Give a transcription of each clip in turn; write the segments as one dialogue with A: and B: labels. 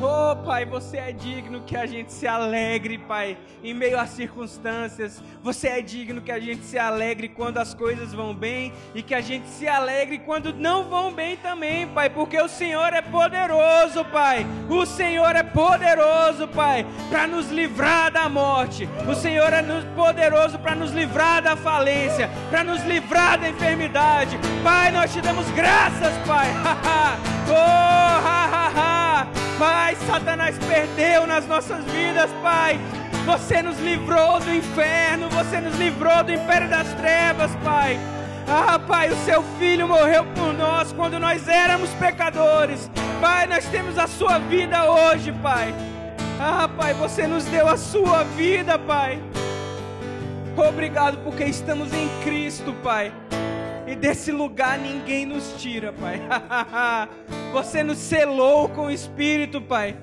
A: Oh, Pai, você é digno que a gente se alegre, Pai, em meio às circunstâncias. Você é digno que a gente se alegre quando as coisas vão bem e que a gente se alegre quando não vão bem também, Pai, porque o Senhor é poderoso, Pai. O Senhor é poderoso, Pai, para nos livrar da morte. O Senhor é poderoso para nos livrar da falência, para nos livrar da enfermidade. Pai, nós te damos graças, Pai. oh. Pai, Satanás perdeu nas nossas vidas, Pai. Você nos livrou do inferno, você nos livrou do império das trevas, Pai. Ah, Pai, o seu filho morreu por nós quando nós éramos pecadores. Pai, nós temos a sua vida hoje, Pai. Ah, Pai, você nos deu a sua vida, Pai. Obrigado porque estamos em Cristo, Pai. E desse lugar ninguém nos tira, Pai. Você nos selou com o Espírito, Pai.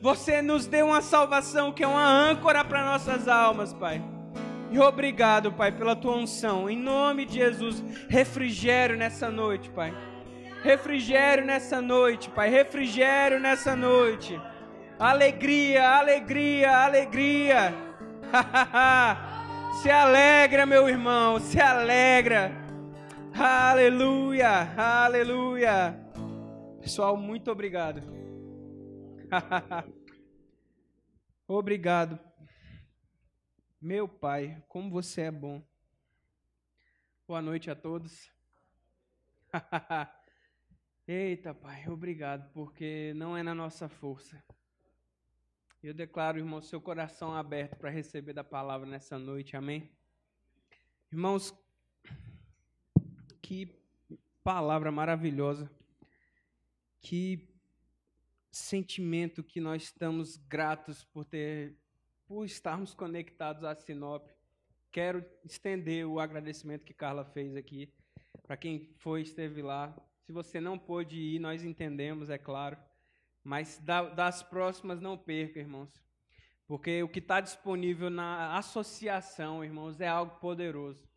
A: Você nos deu uma salvação que é uma âncora para nossas almas, Pai. E obrigado, Pai, pela tua unção. Em nome de Jesus, refrigério nessa noite, Pai. Refrigério nessa noite, Pai. Refrigério nessa noite. Alegria, alegria, alegria. se alegra, meu irmão, se alegra. Aleluia, aleluia. Pessoal, muito obrigado. obrigado. Meu Pai, como você é bom. Boa noite a todos. Eita, Pai, obrigado, porque não é na nossa força. Eu declaro, irmão, seu coração aberto para receber da palavra nessa noite, amém? Irmãos, que palavra maravilhosa. Que sentimento que nós estamos gratos por ter por estarmos conectados a Sinop. Quero estender o agradecimento que Carla fez aqui para quem foi esteve lá. Se você não pôde ir, nós entendemos, é claro. Mas das próximas não perca, irmãos. Porque o que está disponível na associação, irmãos, é algo poderoso.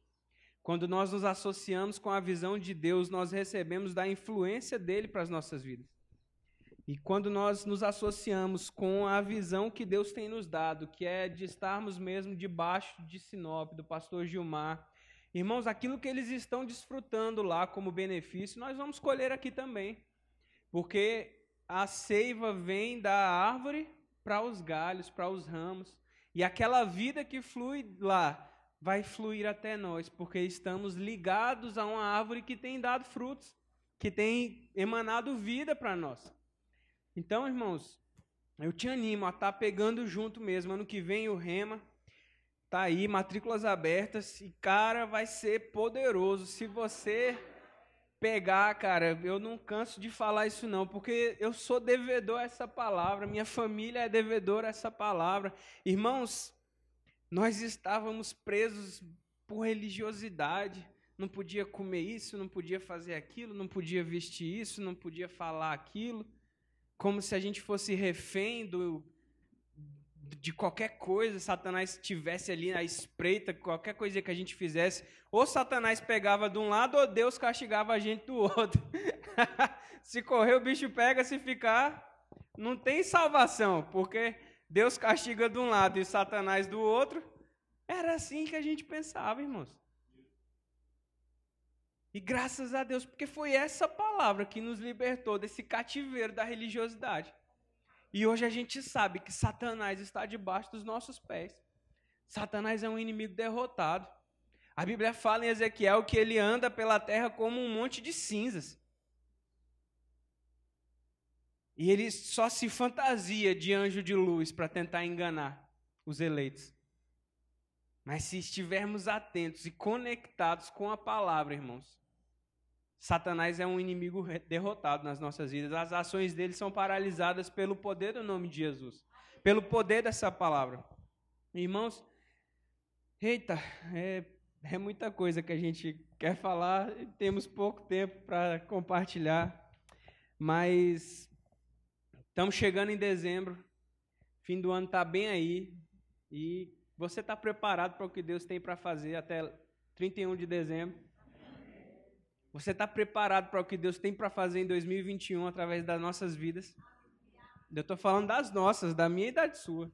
A: Quando nós nos associamos com a visão de Deus, nós recebemos da influência dele para as nossas vidas. E quando nós nos associamos com a visão que Deus tem nos dado, que é de estarmos mesmo debaixo de Sinop, do pastor Gilmar, irmãos, aquilo que eles estão desfrutando lá como benefício, nós vamos colher aqui também. Porque a seiva vem da árvore para os galhos, para os ramos. E aquela vida que flui lá vai fluir até nós, porque estamos ligados a uma árvore que tem dado frutos, que tem emanado vida para nós. Então, irmãos, eu te animo a estar tá pegando junto mesmo. Ano que vem o Rema tá aí, matrículas abertas e cara, vai ser poderoso. Se você pegar, cara, eu não canso de falar isso não, porque eu sou devedor a essa palavra, minha família é devedora a essa palavra. Irmãos, nós estávamos presos por religiosidade. Não podia comer isso, não podia fazer aquilo, não podia vestir isso, não podia falar aquilo. Como se a gente fosse refém do, de qualquer coisa, Satanás estivesse ali na espreita, qualquer coisa que a gente fizesse, ou Satanás pegava de um lado, ou Deus castigava a gente do outro. se correr, o bicho pega, se ficar, não tem salvação, porque Deus castiga de um lado e Satanás do outro. Era assim que a gente pensava, irmãos. E graças a Deus, porque foi essa palavra que nos libertou desse cativeiro da religiosidade. E hoje a gente sabe que Satanás está debaixo dos nossos pés. Satanás é um inimigo derrotado. A Bíblia fala em Ezequiel que ele anda pela terra como um monte de cinzas. E ele só se fantasia de anjo de luz para tentar enganar os eleitos. Mas se estivermos atentos e conectados com a palavra, irmãos, Satanás é um inimigo derrotado nas nossas vidas. As ações dele são paralisadas pelo poder do nome de Jesus, pelo poder dessa palavra. Irmãos, eita, é, é muita coisa que a gente quer falar, temos pouco tempo para compartilhar, mas Estamos chegando em dezembro, fim do ano está bem aí, e você está preparado para o que Deus tem para fazer até 31 de dezembro? Você está preparado para o que Deus tem para fazer em 2021 através das nossas vidas? Eu estou falando das nossas, da minha e da sua.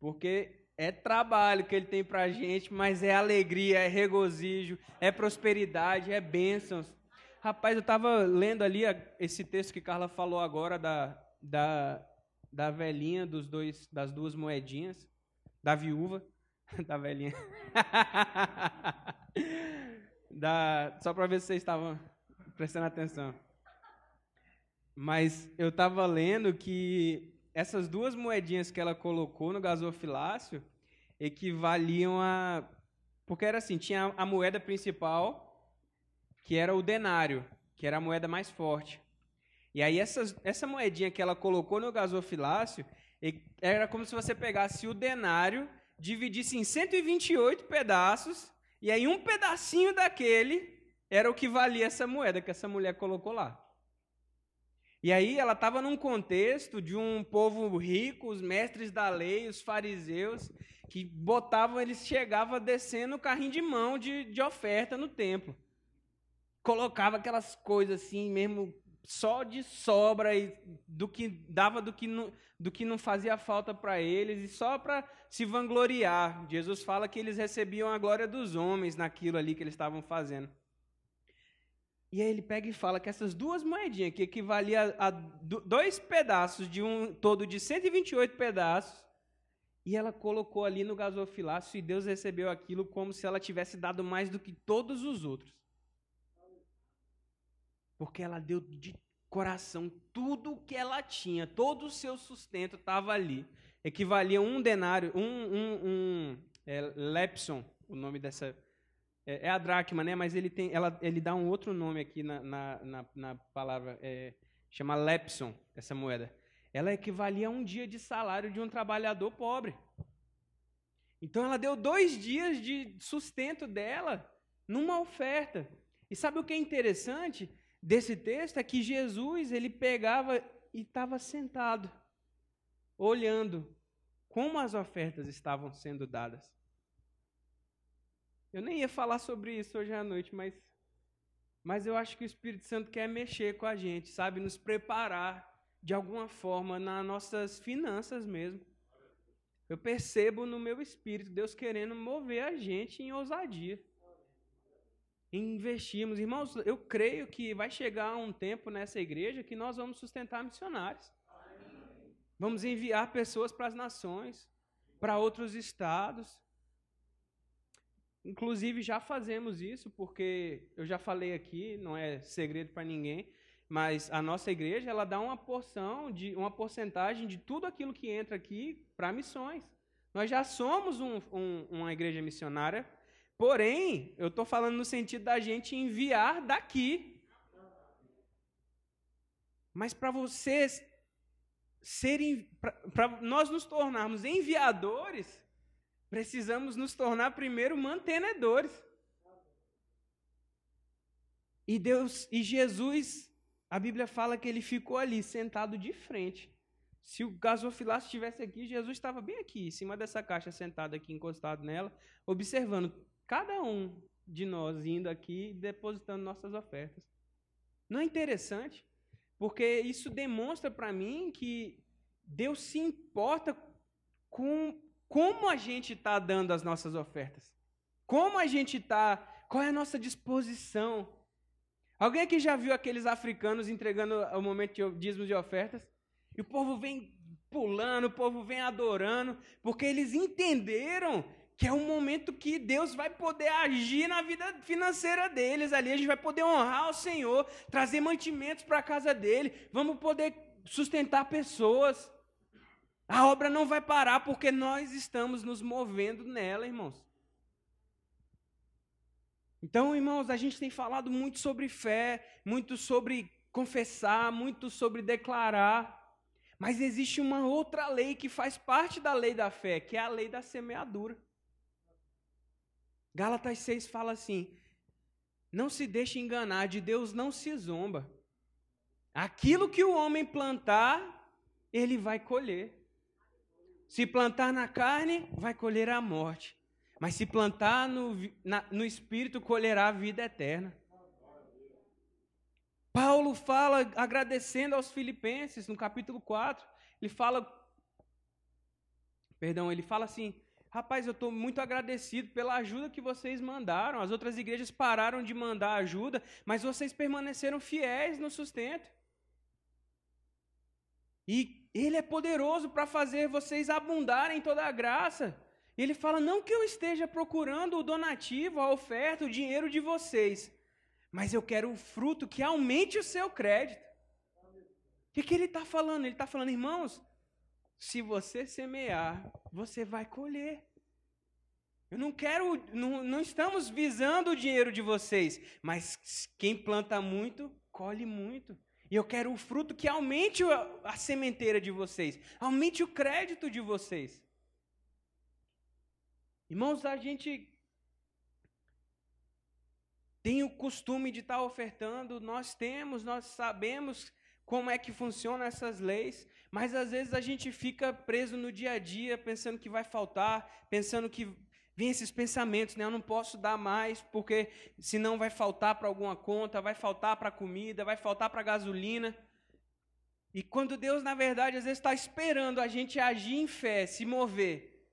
A: Porque é trabalho que ele tem para a gente, mas é alegria, é regozijo, é prosperidade, é bênçãos. Rapaz, eu estava lendo ali esse texto que Carla falou agora da, da, da velhinha dos dois, das duas moedinhas, da viúva, da velhinha. da, só para ver se vocês estavam prestando atenção. Mas eu estava lendo que essas duas moedinhas que ela colocou no gasofilácio equivaliam a. Porque era assim: tinha a moeda principal, que era o denário, que era a moeda mais forte. E aí, essas, essa moedinha que ela colocou no gasofilácio era como se você pegasse o denário, dividisse em 128 pedaços, e aí um pedacinho daquele era o que valia essa moeda que essa mulher colocou lá. E aí ela estava num contexto de um povo rico, os mestres da lei, os fariseus, que botavam, eles chegavam descendo o carrinho de mão de, de oferta no templo. Colocava aquelas coisas assim, mesmo só de sobra e do que dava do que não, do que não fazia falta para eles e só para se vangloriar. Jesus fala que eles recebiam a glória dos homens naquilo ali que eles estavam fazendo. E aí ele pega e fala que essas duas moedinhas, que equivalia a dois pedaços de um todo de 128 pedaços, e ela colocou ali no gasofilácio e Deus recebeu aquilo como se ela tivesse dado mais do que todos os outros. Porque ela deu de coração tudo o que ela tinha, todo o seu sustento estava ali. Equivalia a um denário, um, um, um é, lepson, o nome dessa é, é, a dracma, né? Mas ele tem, ela, ele dá um outro nome aqui na, na, na, na palavra, é, chama lepson, essa moeda. Ela equivalia a um dia de salário de um trabalhador pobre. Então ela deu dois dias de sustento dela numa oferta. E sabe o que é interessante desse texto? É que Jesus ele pegava e estava sentado, olhando como as ofertas estavam sendo dadas. Eu nem ia falar sobre isso hoje à noite, mas, mas eu acho que o Espírito Santo quer mexer com a gente, sabe? Nos preparar de alguma forma nas nossas finanças mesmo. Eu percebo no meu espírito Deus querendo mover a gente em ousadia. Em investirmos. Irmãos, eu creio que vai chegar um tempo nessa igreja que nós vamos sustentar missionários. Vamos enviar pessoas para as nações, para outros estados. Inclusive, já fazemos isso, porque eu já falei aqui, não é segredo para ninguém, mas a nossa igreja ela dá uma porção, de uma porcentagem de tudo aquilo que entra aqui para missões. Nós já somos um, um, uma igreja missionária, porém, eu estou falando no sentido da gente enviar daqui. Mas para vocês serem, para nós nos tornarmos enviadores, precisamos nos tornar primeiro mantenedores. E Deus e Jesus, a Bíblia fala que ele ficou ali sentado de frente. Se o gasofilácio estivesse aqui, Jesus estava bem aqui, em cima dessa caixa, sentado aqui, encostado nela, observando cada um de nós indo aqui depositando nossas ofertas. Não é interessante? Porque isso demonstra para mim que Deus se importa com como a gente está dando as nossas ofertas? Como a gente está? Qual é a nossa disposição? Alguém aqui já viu aqueles africanos entregando o momento de dízimos de ofertas? E o povo vem pulando, o povo vem adorando, porque eles entenderam que é um momento que Deus vai poder agir na vida financeira deles ali. A gente vai poder honrar o Senhor, trazer mantimentos para a casa dele, vamos poder sustentar pessoas. A obra não vai parar porque nós estamos nos movendo nela, irmãos. Então, irmãos, a gente tem falado muito sobre fé, muito sobre confessar, muito sobre declarar. Mas existe uma outra lei que faz parte da lei da fé, que é a lei da semeadura. Gálatas 6 fala assim: Não se deixe enganar, de Deus não se zomba. Aquilo que o homem plantar, ele vai colher. Se plantar na carne, vai colher a morte. Mas se plantar no, na, no espírito, colherá a vida eterna. Paulo fala agradecendo aos filipenses no capítulo 4. Ele fala Perdão, ele fala assim: Rapaz, eu estou muito agradecido pela ajuda que vocês mandaram. As outras igrejas pararam de mandar ajuda, mas vocês permaneceram fiéis no sustento. E Ele é poderoso para fazer vocês abundarem em toda a graça. Ele fala: não que eu esteja procurando o donativo, a oferta, o dinheiro de vocês, mas eu quero o fruto que aumente o seu crédito. O que, que ele está falando? Ele está falando, irmãos, se você semear, você vai colher. Eu não quero, não, não estamos visando o dinheiro de vocês, mas quem planta muito, colhe muito. E eu quero o fruto que aumente a, sementeira de vocês, aumente o crédito de vocês. Irmãos, a gente tem o costume de estar ofertando, nós temos, nós sabemos como é que funcionam essas leis, mas às vezes a gente fica preso no dia a dia, pensando que vai faltar, pensando que vem esses pensamentos, né? Eu não posso dar mais, porque senão vai faltar para alguma conta, vai faltar para comida, vai faltar para gasolina. E quando Deus, na verdade, às vezes está esperando a gente agir em fé, se mover,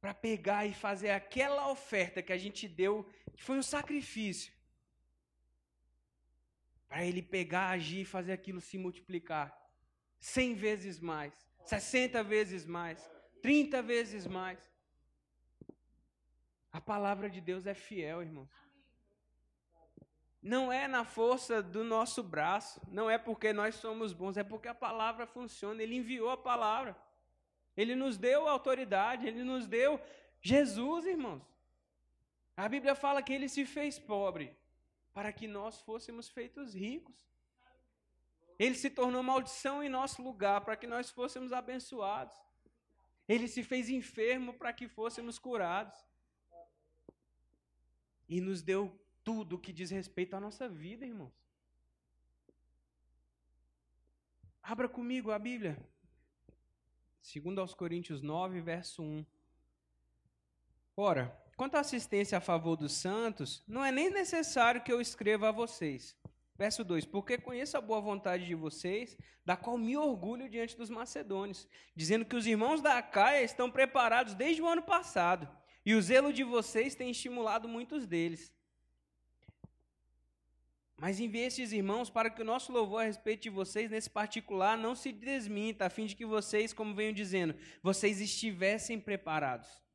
A: para pegar e fazer aquela oferta que a gente deu, que foi um sacrifício, para Ele pegar, agir e fazer aquilo se multiplicar cem vezes mais, sessenta vezes mais, trinta vezes mais. A palavra de Deus é fiel, irmãos. Não é na força do nosso braço, não é porque nós somos bons, é porque a palavra funciona. Ele enviou a palavra. Ele nos deu autoridade, ele nos deu Jesus, irmãos. A Bíblia fala que ele se fez pobre para que nós fôssemos feitos ricos. Ele se tornou maldição em nosso lugar para que nós fôssemos abençoados. Ele se fez enfermo para que fôssemos curados e nos deu tudo que diz respeito à nossa vida, irmãos. Abra comigo a Bíblia. Segundo aos Coríntios 9, verso 1. Ora, quanto à assistência a favor dos santos, não é nem necessário que eu escreva a vocês. Verso 2: Porque conheço a boa vontade de vocês, da qual me orgulho diante dos macedônios, dizendo que os irmãos da Acaia estão preparados desde o ano passado e o zelo de vocês tem estimulado muitos deles. Mas enviei esses irmãos para que o nosso louvor a respeito de vocês, nesse particular, não se desminta, a fim de que vocês, como venho dizendo, vocês estivessem preparados.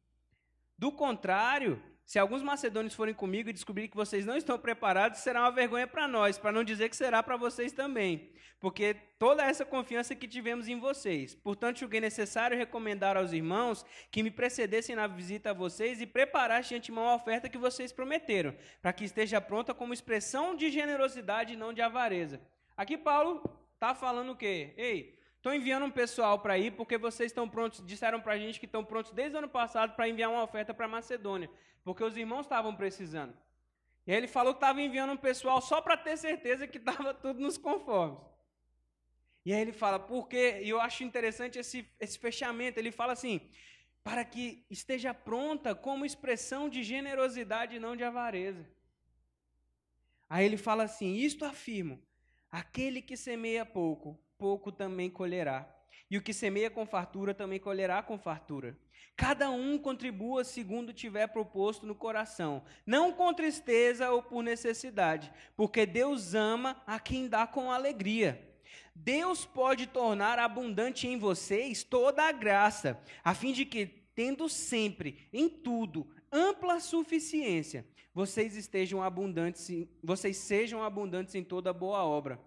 A: Do contrário, se alguns macedônios forem comigo e descobrir que vocês não estão preparados, será uma vergonha para nós, para não dizer que será para vocês também. Porque toda essa confiança que tivemos em vocês. Portanto, julguei necessário recomendar aos irmãos que me precedessem na visita a vocês e preparassem de antemão a oferta que vocês prometeram, para que esteja pronta como expressão de generosidade e não de avareza. Aqui Paulo está falando o quê? Ei, Estou enviando um pessoal para ir porque vocês estão prontos, disseram para a gente que estão prontos desde o ano passado para enviar uma oferta para Macedônia, porque os irmãos estavam precisando. E aí ele falou que estava enviando um pessoal só para ter certeza que estava tudo nos conformes. E aí ele fala, porque, e eu acho interessante esse, esse fechamento, ele fala assim, para que esteja pronta como expressão de generosidade e não de avareza. Aí ele fala assim: Isto afirmo, aquele que semeia pouco, pouco também colherá. E o que semeia com fartura também colherá com fartura. Cada um contribua segundo tiver proposto no coração, não com tristeza ou por necessidade, porque Deus ama a quem dá com alegria. Deus pode tornar abundante em vocês toda a graça, a fim de que, tendo sempre, em tudo, ampla suficiência, vocês estejam abundantes, vocês sejam abundantes em toda boa obra.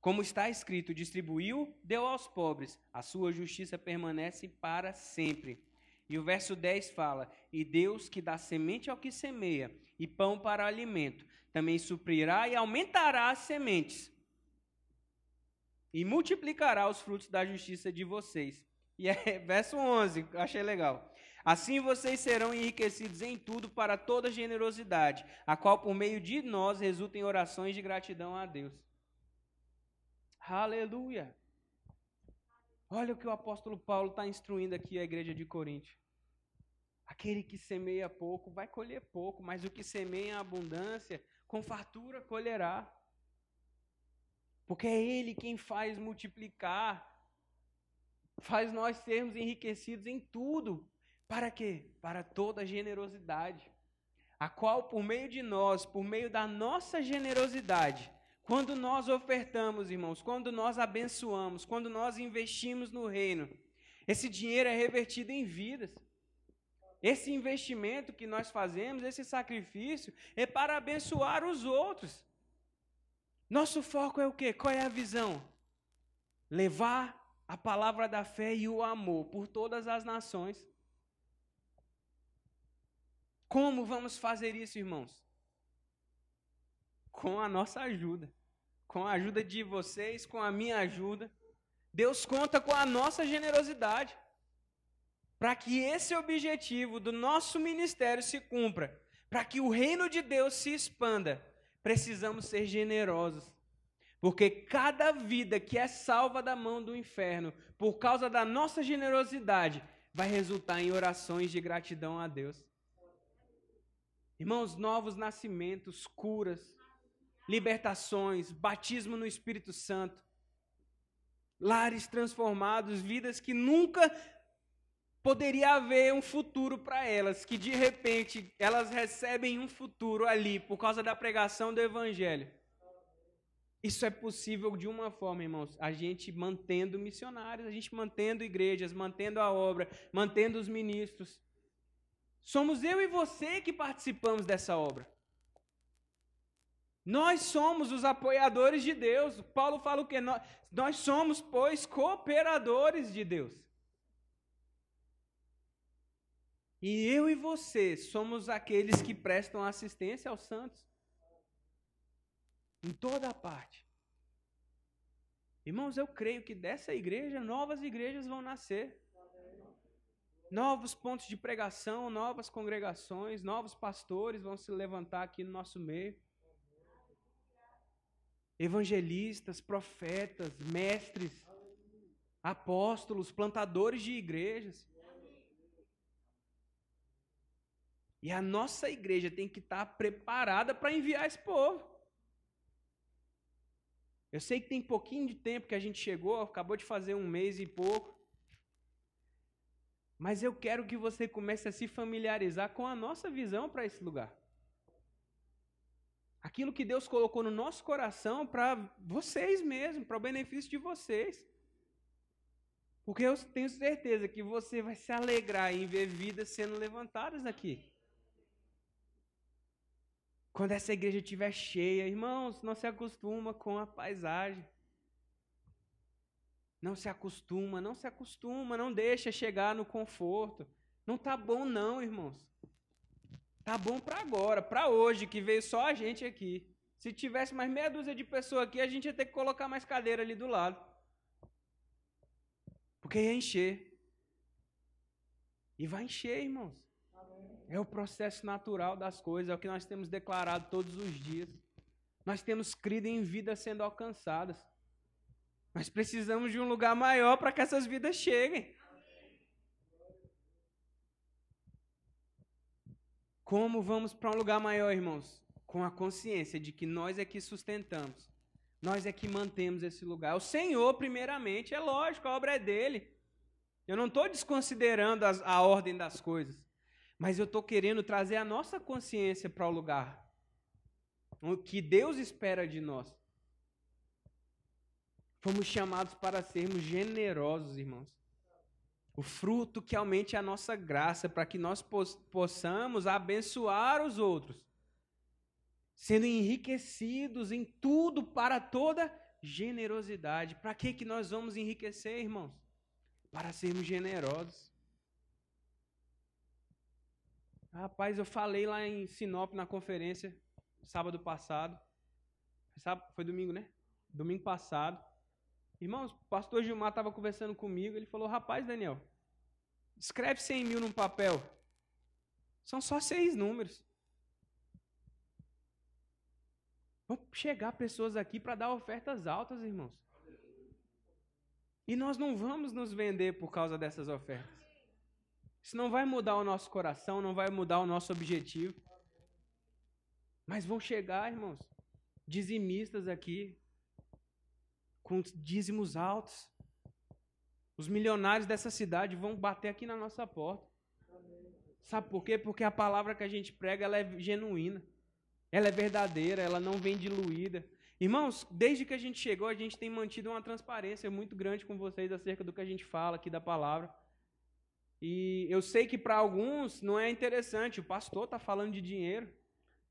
A: Como está escrito, distribuiu, deu aos pobres, a sua justiça permanece para sempre. E o verso 10 fala: E Deus que dá semente ao que semeia, e pão para alimento, também suprirá e aumentará as sementes, e multiplicará os frutos da justiça de vocês. E é verso 11, achei legal. Assim vocês serão enriquecidos em tudo para toda generosidade, a qual por meio de nós resulta em orações de gratidão a Deus. Aleluia. Olha o que o apóstolo Paulo está instruindo aqui a igreja de Corinto. Aquele que semeia pouco vai colher pouco, mas o que semeia em abundância, com fartura colherá. Porque é Ele quem faz multiplicar, faz nós sermos enriquecidos em tudo. Para quê? Para toda generosidade, a qual, por meio de nós, por meio da nossa generosidade, quando nós ofertamos, irmãos, quando nós abençoamos, quando nós investimos no reino, esse dinheiro é revertido em vidas. Esse investimento que nós fazemos, esse sacrifício, é para abençoar os outros. Nosso foco é o quê? Qual é a visão? Levar a palavra da fé e o amor por todas as nações. Como vamos fazer isso, irmãos? Com a nossa ajuda com a ajuda de vocês, com a minha ajuda. Deus conta com a nossa generosidade para que esse objetivo do nosso ministério se cumpra, para que o reino de Deus se expanda. Precisamos ser generosos. Porque cada vida que é salva da mão do inferno, por causa da nossa generosidade, vai resultar em orações de gratidão a Deus. Irmãos, novos nascimentos, curas, libertações, batismo no Espírito Santo, lares transformados, vidas que nunca poderia haver um futuro para elas, que de repente elas recebem um futuro ali por causa da pregação do Evangelho. Isso é possível de uma forma, irmãos, a gente mantendo missionários, a gente mantendo igrejas, mantendo a obra, mantendo os ministros. Somos eu e você que participamos dessa obra. Nós somos os apoiadores de Deus. Paulo fala o que? Nós, nós somos, pois, cooperadores de Deus. E eu e você somos aqueles que prestam assistência aos santos. Em toda parte. Irmãos, eu creio que dessa igreja, novas igrejas vão nascer. Novos pontos de pregação, novas congregações, novos pastores vão se levantar aqui no nosso meio evangelistas, profetas, mestres, apóstolos, plantadores de igrejas. E a nossa igreja tem que estar preparada para enviar esse povo. Eu sei que tem pouquinho de tempo que a gente chegou, acabou de fazer um mês e pouco. Mas eu quero que você comece a se familiarizar com a nossa visão para esse lugar aquilo que Deus colocou no nosso coração para vocês mesmos, para o benefício de vocês. Porque eu tenho certeza que você vai se alegrar em ver vidas sendo levantadas aqui. Quando essa igreja estiver cheia, irmãos, não se acostuma com a paisagem. Não se acostuma, não se acostuma, não deixa chegar no conforto. Não tá bom não, irmãos. Tá bom para agora, para hoje, que veio só a gente aqui. Se tivesse mais meia dúzia de pessoas aqui, a gente ia ter que colocar mais cadeira ali do lado. Porque ia encher. E vai encher, irmãos. É o processo natural das coisas, é o que nós temos declarado todos os dias. Nós temos crido em vidas sendo alcançadas. Nós precisamos de um lugar maior para que essas vidas cheguem. Como vamos para um lugar maior, irmãos? Com a consciência de que nós é que sustentamos, nós é que mantemos esse lugar. O Senhor, primeiramente, é lógico, a obra é dele. Eu não estou desconsiderando as, a ordem das coisas, mas eu estou querendo trazer a nossa consciência para o lugar. O que Deus espera de nós. Fomos chamados para sermos generosos, irmãos o fruto que aumente a nossa graça, para que nós possamos abençoar os outros, sendo enriquecidos em tudo para toda generosidade. Para que, que nós vamos enriquecer, irmãos? Para sermos generosos. Rapaz, eu falei lá em Sinop na conferência, sábado passado. Foi domingo, né? Domingo passado. Irmãos, o pastor Gilmar estava conversando comigo, ele falou, rapaz, Daniel, escreve 100 mil num papel. São só seis números. Vão chegar pessoas aqui para dar ofertas altas, irmãos. E nós não vamos nos vender por causa dessas ofertas. Isso não vai mudar o nosso coração, não vai mudar o nosso objetivo. Mas vão chegar, irmãos, dizimistas aqui, com dízimos altos. Os milionários dessa cidade vão bater aqui na nossa porta. Sabe por quê? Porque a palavra que a gente prega ela é genuína. Ela é verdadeira, ela não vem diluída. Irmãos, desde que a gente chegou, a gente tem mantido uma transparência muito grande com vocês acerca do que a gente fala aqui da palavra. E eu sei que para alguns não é interessante, o pastor está falando de dinheiro.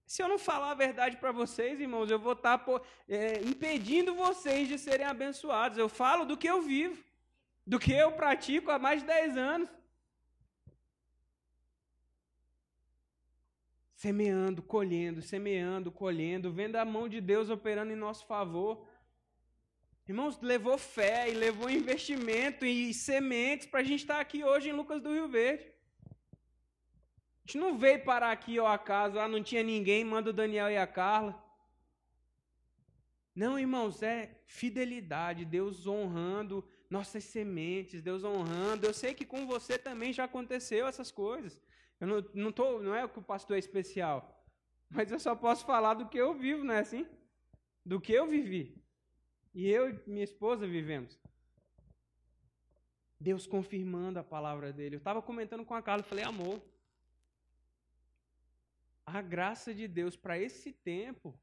A: Se eu não falar a verdade para vocês, irmãos, eu vou estar tá, é, impedindo vocês de serem abençoados. Eu falo do que eu vivo, do que eu pratico há mais de 10 anos. Semeando, colhendo, semeando, colhendo, vendo a mão de Deus operando em nosso favor. Irmãos, levou fé e levou investimento e sementes para a gente estar aqui hoje em Lucas do Rio Verde. A gente não veio parar aqui ao acaso, ah, não tinha ninguém, manda o Daniel e a Carla. Não, irmãos, é fidelidade, Deus honrando nossas sementes, Deus honrando. Eu sei que com você também já aconteceu essas coisas. Eu não, não, tô, não é que o pastor é especial, mas eu só posso falar do que eu vivo, não é assim? Do que eu vivi. E eu e minha esposa vivemos. Deus confirmando a palavra dele. Eu estava comentando com a Carla, falei, amor, a graça de Deus para esse tempo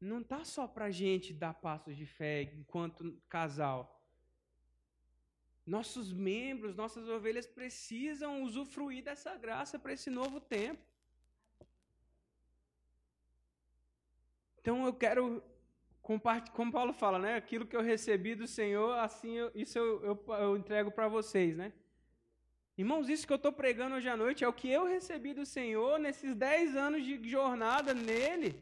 A: não está só para gente dar passos de fé enquanto casal. Nossos membros, nossas ovelhas precisam usufruir dessa graça para esse novo tempo. Então eu quero como Paulo fala, né? Aquilo que eu recebi do Senhor, assim, eu, isso eu, eu, eu entrego para vocês, né? Irmãos, isso que eu estou pregando hoje à noite é o que eu recebi do Senhor nesses dez anos de jornada nele,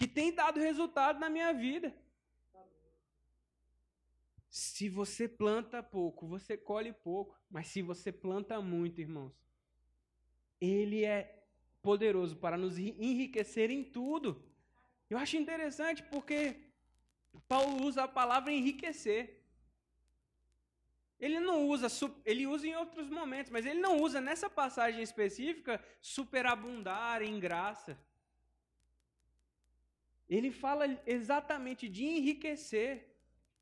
A: que tem dado resultado na minha vida. Se você planta pouco, você colhe pouco. Mas se você planta muito, irmãos, Ele é poderoso para nos enriquecer em tudo. Eu acho interessante porque Paulo usa a palavra enriquecer. Ele não usa, ele usa em outros momentos, mas ele não usa nessa passagem específica superabundar em graça. Ele fala exatamente de enriquecer.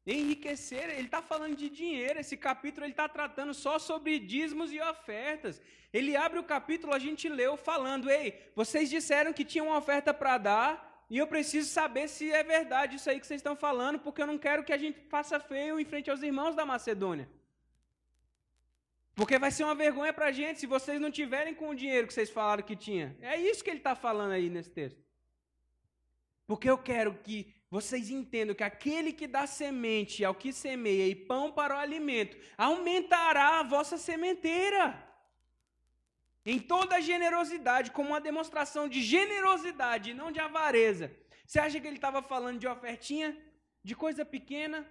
A: Enriquecer, ele está falando de dinheiro. Esse capítulo ele está tratando só sobre dízimos e ofertas. Ele abre o capítulo, a gente leu falando: Ei, vocês disseram que tinham uma oferta para dar, e eu preciso saber se é verdade isso aí que vocês estão falando, porque eu não quero que a gente faça feio em frente aos irmãos da Macedônia. Porque vai ser uma vergonha para a gente se vocês não tiverem com o dinheiro que vocês falaram que tinha. É isso que ele está falando aí nesse texto. Porque eu quero que vocês entendam que aquele que dá semente ao que semeia e pão para o alimento, aumentará a vossa sementeira em toda generosidade, como uma demonstração de generosidade, não de avareza. Você acha que ele estava falando de ofertinha, de coisa pequena?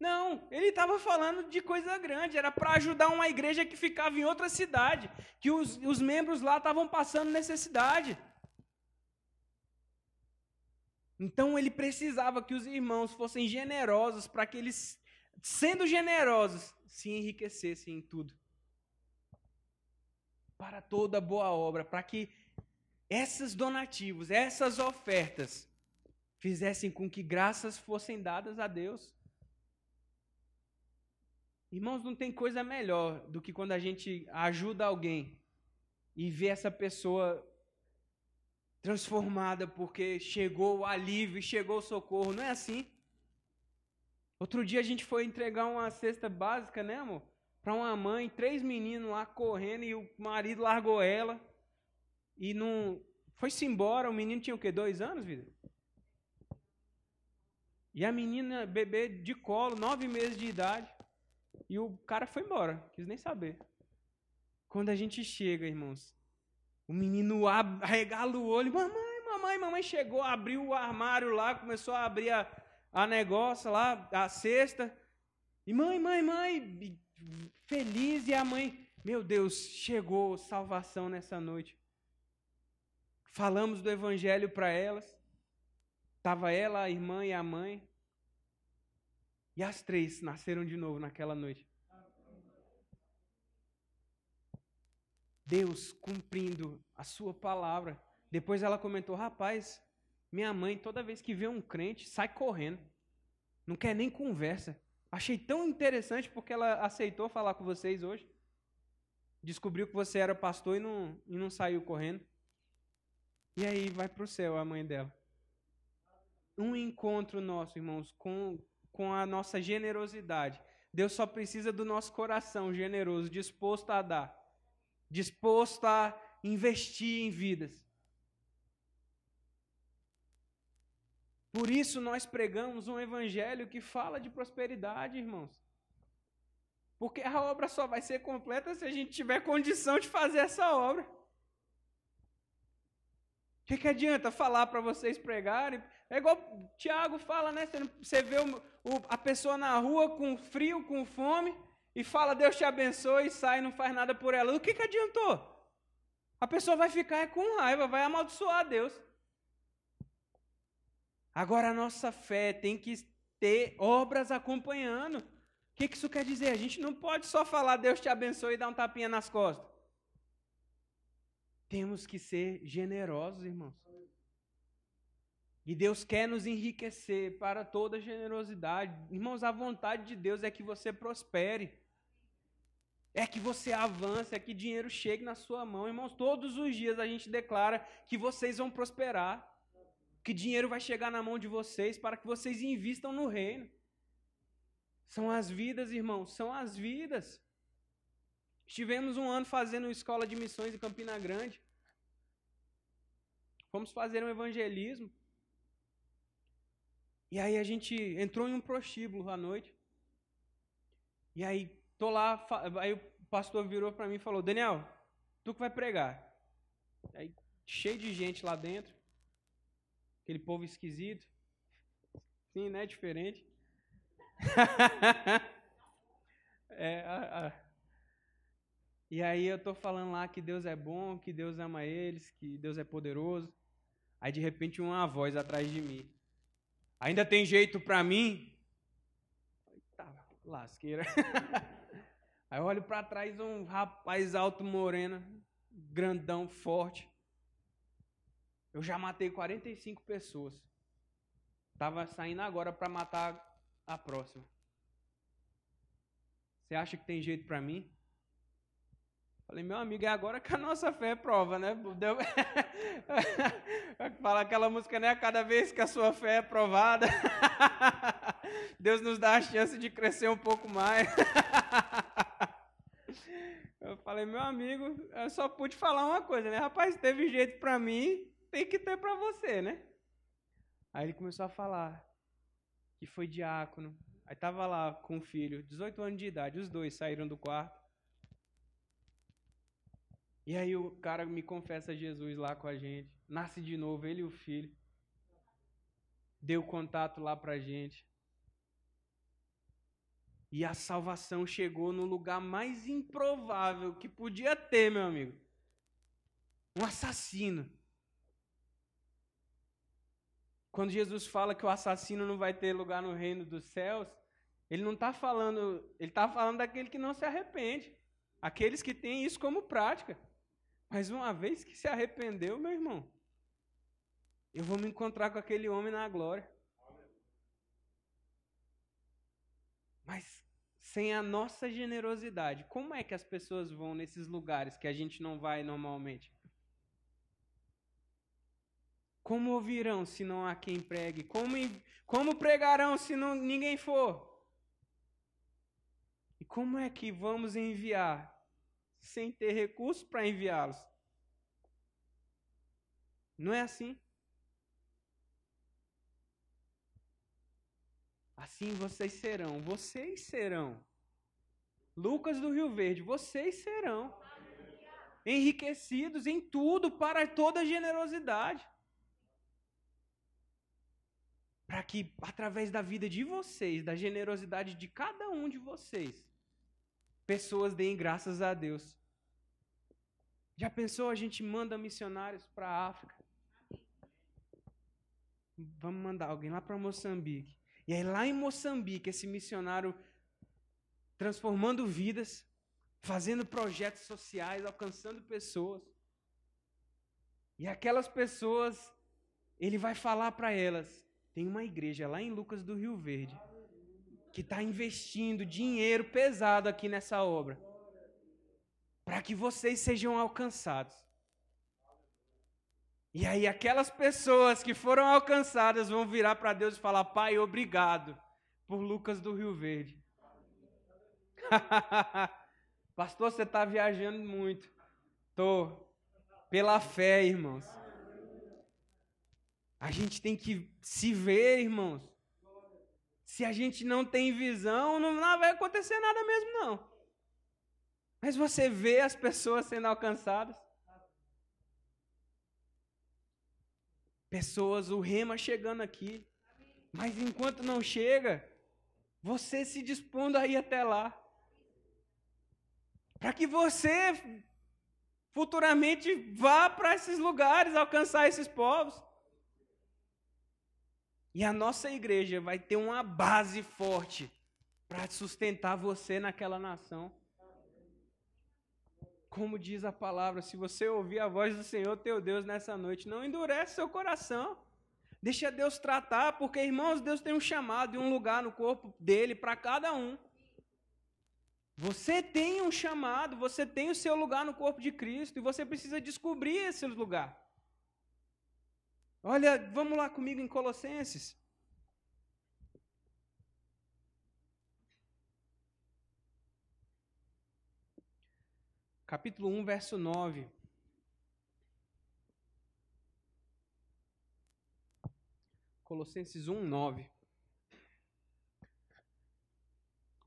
A: Não, ele estava falando de coisa grande, era para ajudar uma igreja que ficava em outra cidade, que os, os membros lá estavam passando necessidade. Então ele precisava que os irmãos fossem generosos para que eles, sendo generosos, se enriquecessem em tudo para toda boa obra, para que esses donativos, essas ofertas, fizessem com que graças fossem dadas a Deus. Irmãos, não tem coisa melhor do que quando a gente ajuda alguém e vê essa pessoa transformada porque chegou o alívio chegou o socorro. Não é assim? Outro dia a gente foi entregar uma cesta básica, né, amor? para uma mãe, três meninos lá correndo e o marido largou ela e não foi-se embora. O menino tinha o quê? Dois anos, vida? E a menina, bebê de colo, nove meses de idade. E o cara foi embora, quis nem saber. Quando a gente chega, irmãos, o menino arregala o olho, mamãe, mamãe, mamãe chegou, abriu o armário lá, começou a abrir a, a negócio lá, a cesta. E mãe, mãe, mãe, feliz e a mãe, meu Deus, chegou salvação nessa noite. Falamos do evangelho para elas. Tava ela, a irmã e a mãe. E as três nasceram de novo naquela noite. Deus cumprindo a sua palavra. Depois ela comentou: rapaz, minha mãe, toda vez que vê um crente, sai correndo. Não quer nem conversa. Achei tão interessante porque ela aceitou falar com vocês hoje. Descobriu que você era pastor e não, e não saiu correndo. E aí vai para o céu a mãe dela. Um encontro nosso, irmãos, com, com a nossa generosidade. Deus só precisa do nosso coração generoso, disposto a dar, disposto a investir em vidas. Por isso nós pregamos um evangelho que fala de prosperidade, irmãos. Porque a obra só vai ser completa se a gente tiver condição de fazer essa obra. O que, que adianta falar para vocês pregarem? É igual Tiago fala, né? Você vê o, o, a pessoa na rua com frio, com fome, e fala, Deus te abençoe, e sai e não faz nada por ela. O que, que adiantou? A pessoa vai ficar com raiva, vai amaldiçoar Deus. Agora a nossa fé tem que ter obras acompanhando. O que, isso quer dizer? A gente não pode só falar Deus te abençoe e dar um tapinha nas costas. Temos que ser generosos, irmãos. E Deus quer nos enriquecer para toda generosidade. Irmãos, a vontade de Deus é que você prospere. É que você avance, é que dinheiro chegue na sua mão. Irmãos, todos os dias a gente declara que vocês vão prosperar que dinheiro vai chegar na mão de vocês para que vocês invistam no reino. São as vidas, irmãos, são as vidas. Estivemos um ano fazendo escola de missões em Campina Grande. Fomos fazer um evangelismo. E aí a gente entrou em um prostíbulo à noite. E aí tô lá, aí o pastor virou para mim e falou: "Daniel, tu que vai pregar". Aí cheio de gente lá dentro aquele povo esquisito. Sim, né? Diferente. é, a, a... E aí eu tô falando lá que Deus é bom, que Deus ama eles, que Deus é poderoso. Aí de repente uma voz atrás de mim. Ainda tem jeito para mim? Tá, lasqueira. Aí eu olho para trás um rapaz alto, moreno, grandão, forte. Eu já matei 45 pessoas. Tava saindo agora para matar a próxima. Você acha que tem jeito para mim? Falei, meu amigo, é agora que a nossa fé é prova, né? Deu... Fala aquela música, né? Cada vez que a sua fé é provada, Deus nos dá a chance de crescer um pouco mais. Eu falei, meu amigo, eu só pude falar uma coisa, né? Rapaz, teve jeito para mim, tem que ter para você, né? Aí ele começou a falar que foi diácono. Aí tava lá com o filho, 18 anos de idade, os dois saíram do quarto. E aí o cara me confessa Jesus lá com a gente. Nasce de novo, ele e o filho. Deu contato lá pra gente. E a salvação chegou no lugar mais improvável que podia ter, meu amigo. Um assassino quando Jesus fala que o assassino não vai ter lugar no reino dos céus, ele não está falando, ele está falando daquele que não se arrepende, aqueles que têm isso como prática. Mas uma vez que se arrependeu, meu irmão, eu vou me encontrar com aquele homem na glória. Mas sem a nossa generosidade, como é que as pessoas vão nesses lugares que a gente não vai normalmente? Como ouvirão se não há quem pregue? Como, como pregarão se não, ninguém for? E como é que vamos enviar sem ter recursos para enviá-los? Não é assim? Assim vocês serão, vocês serão. Lucas do Rio Verde, vocês serão enriquecidos em tudo para toda generosidade para que através da vida de vocês, da generosidade de cada um de vocês, pessoas deem graças a Deus. Já pensou a gente manda missionários para a África? Vamos mandar alguém lá para Moçambique. E aí lá em Moçambique, esse missionário transformando vidas, fazendo projetos sociais, alcançando pessoas. E aquelas pessoas, ele vai falar para elas: tem uma igreja lá em Lucas do Rio Verde que está investindo dinheiro pesado aqui nessa obra, para que vocês sejam alcançados. E aí, aquelas pessoas que foram alcançadas vão virar para Deus e falar: Pai, obrigado por Lucas do Rio Verde. Pastor, você está viajando muito. Tô. Pela fé, irmãos. A gente tem que se ver, irmãos. Se a gente não tem visão, não, não vai acontecer nada mesmo, não. Mas você vê as pessoas sendo alcançadas. Pessoas, o rema chegando aqui. Mas enquanto não chega, você se dispondo a ir até lá. Para que você futuramente vá para esses lugares, alcançar esses povos. E a nossa igreja vai ter uma base forte para sustentar você naquela nação. Como diz a palavra, se você ouvir a voz do Senhor teu Deus nessa noite, não endurece seu coração. Deixa Deus tratar, porque irmãos, Deus tem um chamado e um lugar no corpo dele para cada um. Você tem um chamado, você tem o seu lugar no corpo de Cristo e você precisa descobrir esse lugar. Olha, vamos lá comigo em Colossenses. Capítulo 1, verso 9. Colossenses 1, 9.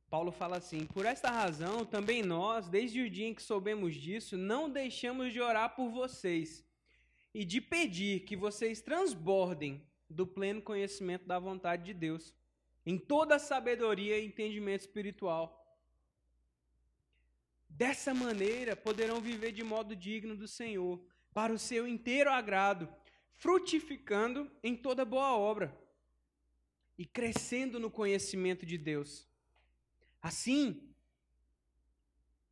A: Paulo fala assim: Por esta razão, também nós, desde o dia em que soubemos disso, não deixamos de orar por vocês e de pedir que vocês transbordem do pleno conhecimento da vontade de Deus, em toda sabedoria e entendimento espiritual. Dessa maneira poderão viver de modo digno do Senhor, para o seu inteiro agrado, frutificando em toda boa obra e crescendo no conhecimento de Deus. Assim,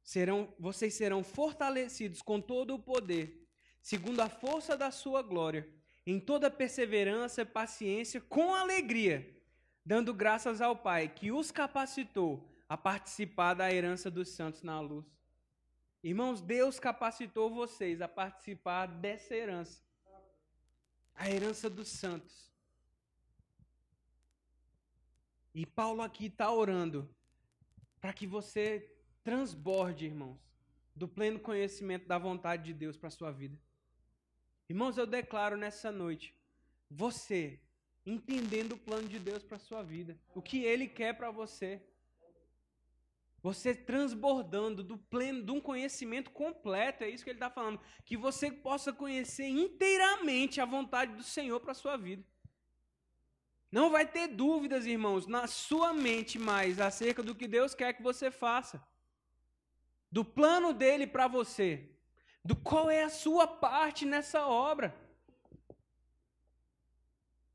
A: serão, vocês serão fortalecidos com todo o poder segundo a força da sua glória, em toda perseverança paciência, com alegria, dando graças ao Pai, que os capacitou a participar da herança dos santos na luz. Irmãos, Deus capacitou vocês a participar dessa herança, a herança dos santos. E Paulo aqui está orando para que você transborde, irmãos, do pleno conhecimento da vontade de Deus para a sua vida. Irmãos, eu declaro nessa noite, você entendendo o plano de Deus para sua vida, o que ele quer para você. Você transbordando do pleno, de um conhecimento completo, é isso que ele está falando. Que você possa conhecer inteiramente a vontade do Senhor para a sua vida. Não vai ter dúvidas, irmãos, na sua mente mais acerca do que Deus quer que você faça. Do plano dele para você do qual é a sua parte nessa obra.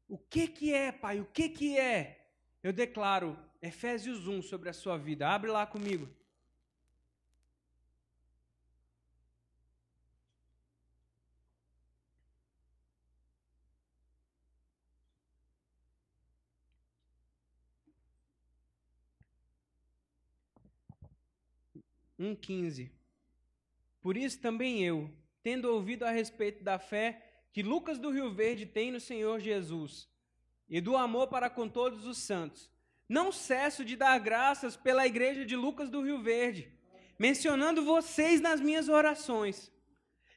A: O que que é, Pai? O que que é? Eu declaro Efésios 1 sobre a sua vida. Abre lá comigo. Um quinze. Por isso também eu, tendo ouvido a respeito da fé que Lucas do Rio Verde tem no Senhor Jesus e do amor para com todos os santos, não cesso de dar graças pela igreja de Lucas do Rio Verde, mencionando vocês nas minhas orações.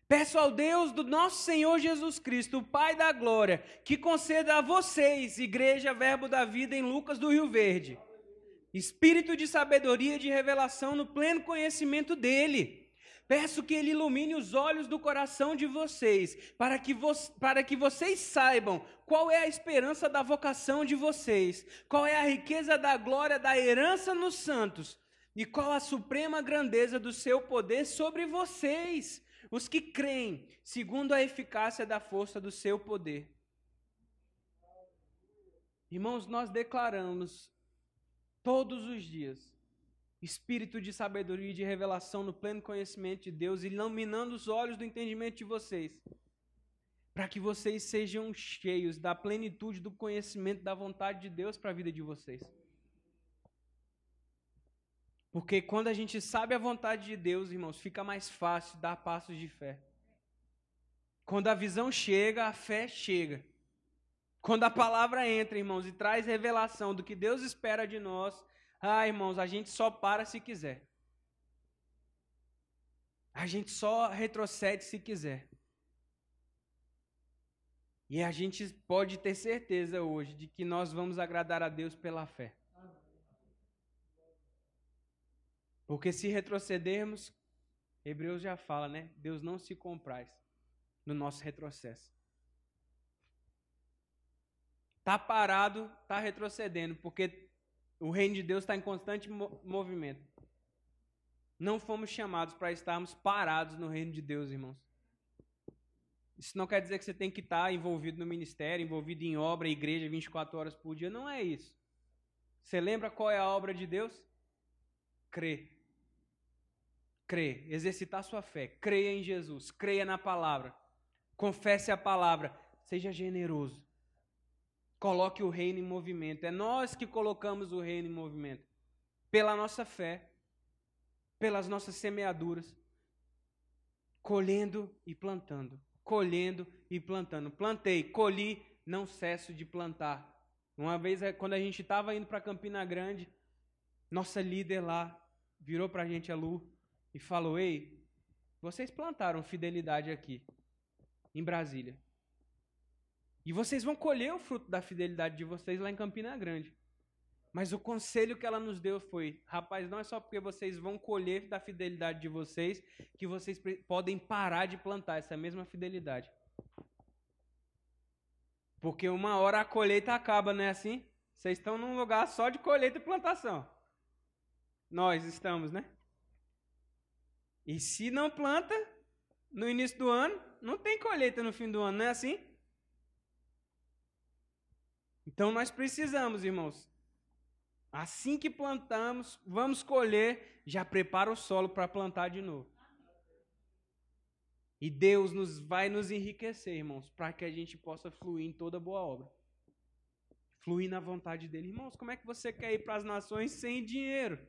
A: Peço ao Deus do nosso Senhor Jesus Cristo, o Pai da glória, que conceda a vocês, Igreja Verbo da Vida em Lucas do Rio Verde, espírito de sabedoria e de revelação no pleno conhecimento dele Peço que Ele ilumine os olhos do coração de vocês, para que, vo para que vocês saibam qual é a esperança da vocação de vocês, qual é a riqueza da glória da herança nos santos, e qual a suprema grandeza do seu poder sobre vocês, os que creem, segundo a eficácia da força do seu poder. Irmãos, nós declaramos todos os dias espírito de sabedoria e de revelação no pleno conhecimento de Deus, iluminando os olhos do entendimento de vocês, para que vocês sejam cheios da plenitude do conhecimento da vontade de Deus para a vida de vocês. Porque quando a gente sabe a vontade de Deus, irmãos, fica mais fácil dar passos de fé. Quando a visão chega, a fé chega. Quando a palavra entra, irmãos, e traz revelação do que Deus espera de nós, ah, irmãos, a gente só para se quiser. A gente só retrocede se quiser. E a gente pode ter certeza hoje de que nós vamos agradar a Deus pela fé. Porque se retrocedermos, Hebreus já fala, né? Deus não se compraz no nosso retrocesso. Tá parado, tá retrocedendo, porque o reino de Deus está em constante movimento. Não fomos chamados para estarmos parados no reino de Deus, irmãos. Isso não quer dizer que você tem que estar envolvido no ministério, envolvido em obra, igreja 24 horas por dia. Não é isso. Você lembra qual é a obra de Deus? Crer. Crer. Exercitar sua fé. Creia em Jesus. Creia na palavra. Confesse a palavra. Seja generoso. Coloque o reino em movimento. É nós que colocamos o reino em movimento. Pela nossa fé. Pelas nossas semeaduras. Colhendo e plantando colhendo e plantando. Plantei, colhi, não cesso de plantar. Uma vez, é, quando a gente estava indo para Campina Grande, nossa líder lá virou para a gente, a Lu, e falou: Ei, vocês plantaram fidelidade aqui, em Brasília. E vocês vão colher o fruto da fidelidade de vocês lá em Campina Grande. Mas o conselho que ela nos deu foi: rapaz, não é só porque vocês vão colher da fidelidade de vocês que vocês podem parar de plantar essa mesma fidelidade. Porque uma hora a colheita acaba, não é assim? Vocês estão num lugar só de colheita e plantação. Nós estamos, né? E se não planta no início do ano, não tem colheita no fim do ano, não é assim? Então nós precisamos, irmãos, Assim que plantamos, vamos colher, já prepara o solo para plantar de novo. E Deus nos vai nos enriquecer, irmãos, para que a gente possa fluir em toda boa obra. Fluir na vontade dele. Irmãos, como é que você quer ir para as nações sem dinheiro?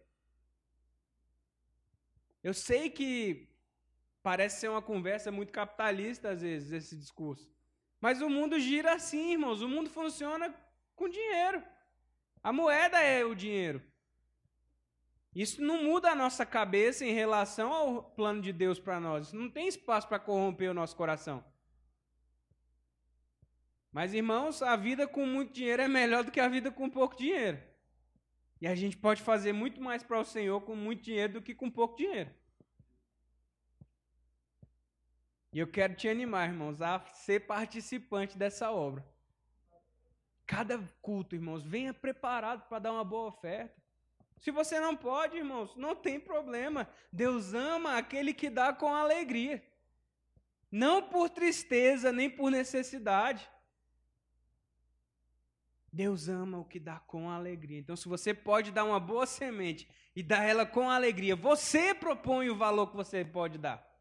A: Eu sei que parece ser uma conversa muito capitalista às vezes esse discurso. Mas o mundo gira assim, irmãos. O mundo funciona com dinheiro. A moeda é o dinheiro. Isso não muda a nossa cabeça em relação ao plano de Deus para nós. Isso não tem espaço para corromper o nosso coração. Mas, irmãos, a vida com muito dinheiro é melhor do que a vida com pouco dinheiro. E a gente pode fazer muito mais para o Senhor com muito dinheiro do que com pouco dinheiro. E eu quero te animar, irmãos, a ser participante dessa obra. Cada culto, irmãos, venha preparado para dar uma boa oferta. Se você não pode, irmãos, não tem problema. Deus ama aquele que dá com alegria. Não por tristeza, nem por necessidade. Deus ama o que dá com alegria. Então, se você pode dar uma boa semente e dar ela com alegria, você propõe o valor que você pode dar.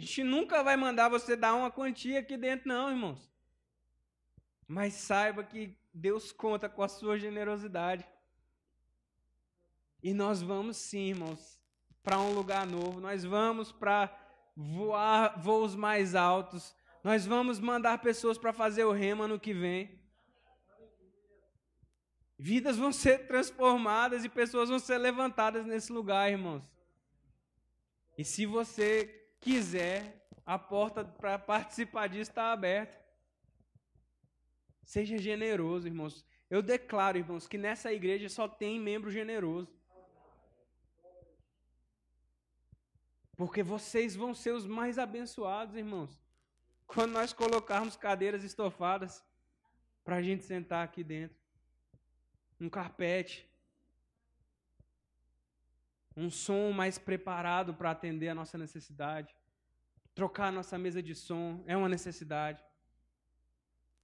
A: A gente nunca vai mandar você dar uma quantia aqui dentro, não, irmãos. Mas saiba que Deus conta com a sua generosidade. E nós vamos sim, irmãos, para um lugar novo. Nós vamos para voar voos mais altos. Nós vamos mandar pessoas para fazer o rema no que vem. Vidas vão ser transformadas e pessoas vão ser levantadas nesse lugar, irmãos. E se você quiser, a porta para participar disso está aberta. Seja generoso, irmãos. Eu declaro, irmãos, que nessa igreja só tem membro generoso. Porque vocês vão ser os mais abençoados, irmãos. Quando nós colocarmos cadeiras estofadas para a gente sentar aqui dentro. Um carpete. Um som mais preparado para atender a nossa necessidade. Trocar a nossa mesa de som é uma necessidade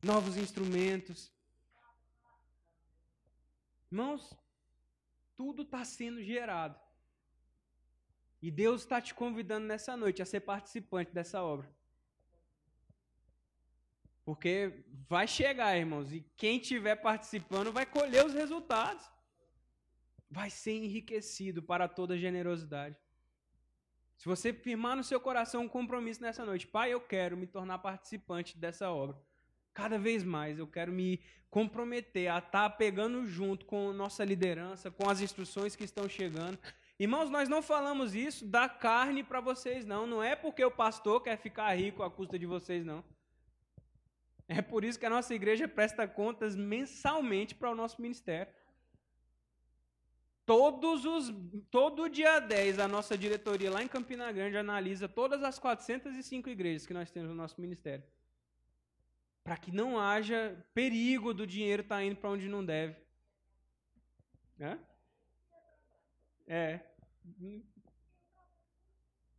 A: novos instrumentos. Irmãos, tudo está sendo gerado. E Deus está te convidando nessa noite a ser participante dessa obra. Porque vai chegar, irmãos, e quem estiver participando vai colher os resultados. Vai ser enriquecido para toda generosidade. Se você firmar no seu coração um compromisso nessa noite, Pai, eu quero me tornar participante dessa obra. Cada vez mais eu quero me comprometer a estar pegando junto com nossa liderança, com as instruções que estão chegando. Irmãos, nós não falamos isso da carne para vocês, não. Não é porque o pastor quer ficar rico à custa de vocês, não. É por isso que a nossa igreja presta contas mensalmente para o nosso ministério. Todos os, todo dia 10, a nossa diretoria lá em Campina Grande analisa todas as 405 igrejas que nós temos no nosso ministério. Para que não haja perigo do dinheiro estar tá indo para onde não deve. É? É.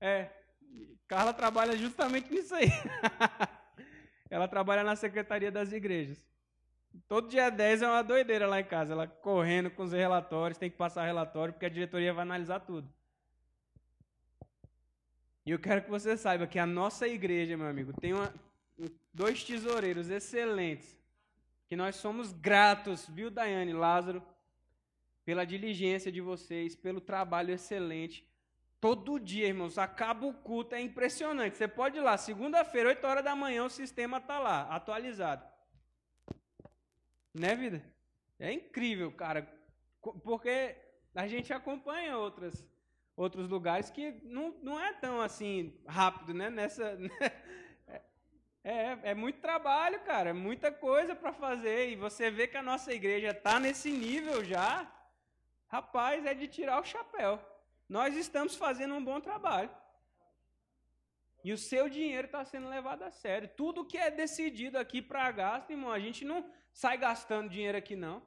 A: É. Carla trabalha justamente nisso aí. Ela trabalha na secretaria das igrejas. Todo dia 10 é uma doideira lá em casa. Ela correndo com os relatórios, tem que passar relatório, porque a diretoria vai analisar tudo. E eu quero que você saiba que a nossa igreja, meu amigo, tem uma, dois tesoureiros excelentes. Que nós somos gratos, viu, Daiane Lázaro, pela diligência de vocês, pelo trabalho excelente. Todo dia, irmãos, acaba o culto, é impressionante. Você pode ir lá, segunda-feira, 8 horas da manhã, o sistema está lá, atualizado. Né, vida? É incrível, cara. Porque a gente acompanha outras, outros lugares que não, não é tão assim rápido, né? Nessa. Né? É, é muito trabalho, cara, é muita coisa para fazer. E você vê que a nossa igreja está nesse nível já. Rapaz, é de tirar o chapéu. Nós estamos fazendo um bom trabalho. E o seu dinheiro está sendo levado a sério. Tudo que é decidido aqui para gasto, irmão, a gente não sai gastando dinheiro aqui, não.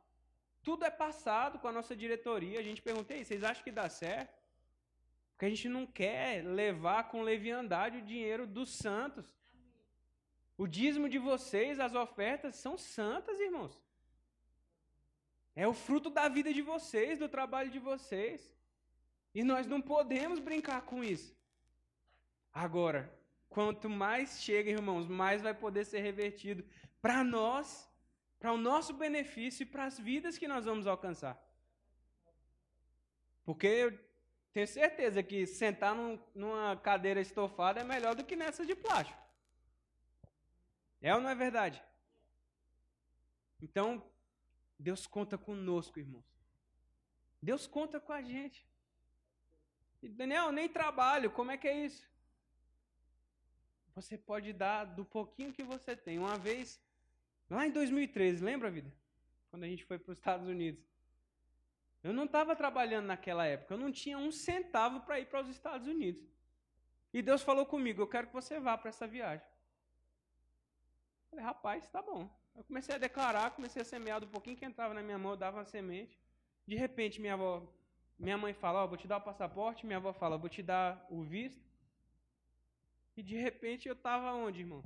A: Tudo é passado com a nossa diretoria. A gente pergunta, vocês acham que dá certo? Porque a gente não quer levar com leviandade o dinheiro dos santos. O dízimo de vocês, as ofertas, são santas, irmãos. É o fruto da vida de vocês, do trabalho de vocês. E nós não podemos brincar com isso. Agora, quanto mais chega, irmãos, mais vai poder ser revertido para nós, para o nosso benefício e para as vidas que nós vamos alcançar. Porque eu tenho certeza que sentar num, numa cadeira estofada é melhor do que nessa de plástico. É ou não é verdade? Então, Deus conta conosco, irmãos. Deus conta com a gente. E, Daniel, nem trabalho, como é que é isso? Você pode dar do pouquinho que você tem. Uma vez, lá em 2013, lembra, vida? Quando a gente foi para os Estados Unidos. Eu não estava trabalhando naquela época, eu não tinha um centavo para ir para os Estados Unidos. E Deus falou comigo: Eu quero que você vá para essa viagem. Eu falei, rapaz, tá bom. Eu comecei a declarar, comecei a semear do pouquinho que entrava na minha mão, eu dava uma semente. De repente, minha avó, minha mãe fala, ó, oh, vou te dar o passaporte, minha avó fala, vou te dar o visto. E de repente eu estava onde, irmão?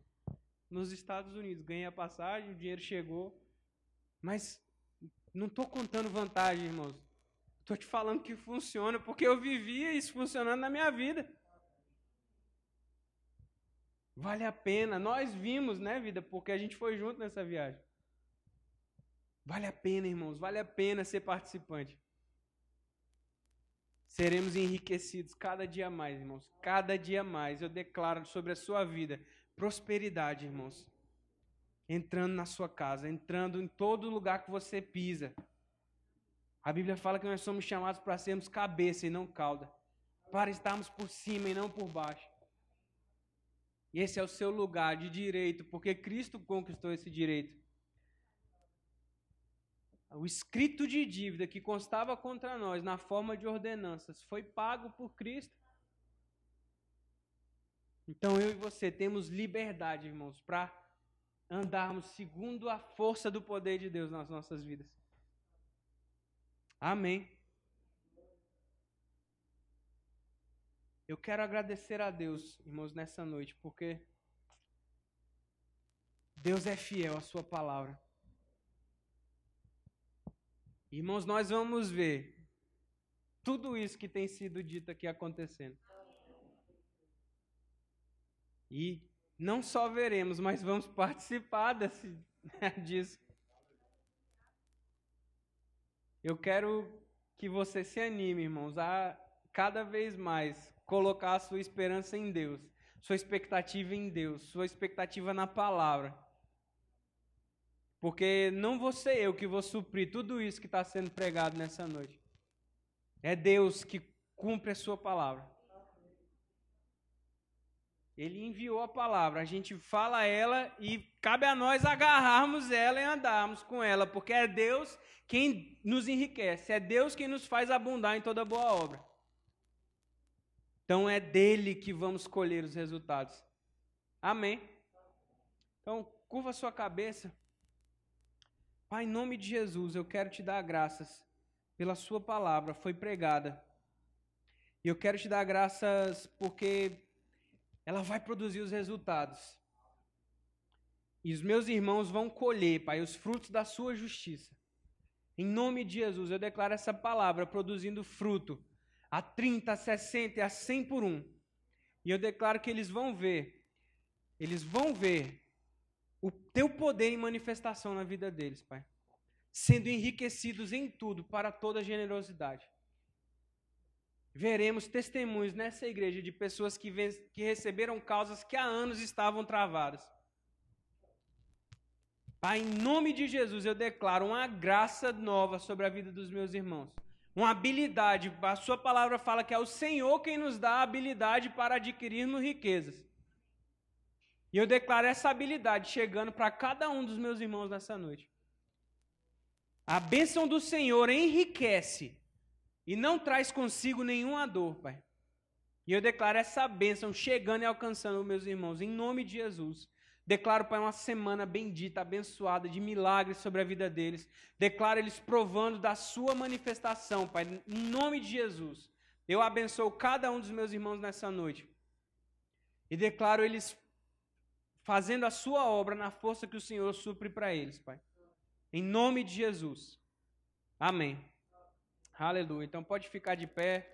A: Nos Estados Unidos. Ganhei a passagem, o dinheiro chegou. Mas não estou contando vantagem, irmãos. Estou te falando que funciona, porque eu vivia isso funcionando na minha vida. Vale a pena. Nós vimos, né, vida? Porque a gente foi junto nessa viagem. Vale a pena, irmãos. Vale a pena ser participante. Seremos enriquecidos cada dia mais, irmãos. Cada dia mais. Eu declaro sobre a sua vida prosperidade, irmãos. Entrando na sua casa, entrando em todo lugar que você pisa. A Bíblia fala que nós somos chamados para sermos cabeça e não cauda. Para estarmos por cima e não por baixo. E esse é o seu lugar de direito, porque Cristo conquistou esse direito o escrito de dívida que constava contra nós na forma de ordenanças foi pago por Cristo. Então eu e você temos liberdade, irmãos, para andarmos segundo a força do poder de Deus nas nossas vidas. Amém. Eu quero agradecer a Deus, irmãos, nessa noite, porque Deus é fiel à Sua palavra. Irmãos, nós vamos ver tudo isso que tem sido dito aqui acontecendo. E não só veremos, mas vamos participar desse, disso. Eu quero que você se anime, irmãos, a cada vez mais colocar a sua esperança em Deus, sua expectativa em Deus, sua expectativa na palavra. Porque não vou ser eu que vou suprir tudo isso que está sendo pregado nessa noite. É Deus que cumpre a sua palavra. Ele enviou a palavra, a gente fala ela e cabe a nós agarrarmos ela e andarmos com ela, porque é Deus quem nos enriquece, é Deus quem nos faz abundar em toda boa obra. Então é dele que vamos colher os resultados. Amém. Então, curva sua cabeça. Pai, em nome de Jesus, eu quero te dar graças pela sua palavra, foi pregada. E eu quero te dar graças porque ela vai produzir os resultados. E os meus irmãos vão colher, Pai, os frutos da sua justiça. Em nome de Jesus, eu declaro essa palavra produzindo fruto a 30, a 60 e a 100 por um. E eu declaro que eles vão ver, eles vão ver o teu poder em manifestação na vida deles, Pai. Sendo enriquecidos em tudo para toda generosidade veremos testemunhos nessa igreja de pessoas que, que receberam causas que há anos estavam travadas. Pai, em nome de Jesus, eu declaro uma graça nova sobre a vida dos meus irmãos. Uma habilidade. A sua palavra fala que é o Senhor quem nos dá a habilidade para adquirirmos riquezas. E eu declaro essa habilidade chegando para cada um dos meus irmãos nessa noite. A bênção do Senhor enriquece e não traz consigo nenhuma dor, Pai. E eu declaro essa bênção chegando e alcançando meus irmãos, em nome de Jesus. Declaro, Pai, uma semana bendita, abençoada, de milagres sobre a vida deles. Declaro eles provando da Sua manifestação, Pai, em nome de Jesus. Eu abençoo cada um dos meus irmãos nessa noite. E declaro eles fazendo a Sua obra na força que o Senhor supre para eles, Pai. Em nome de Jesus. Amém. Aleluia. Então pode ficar de pé.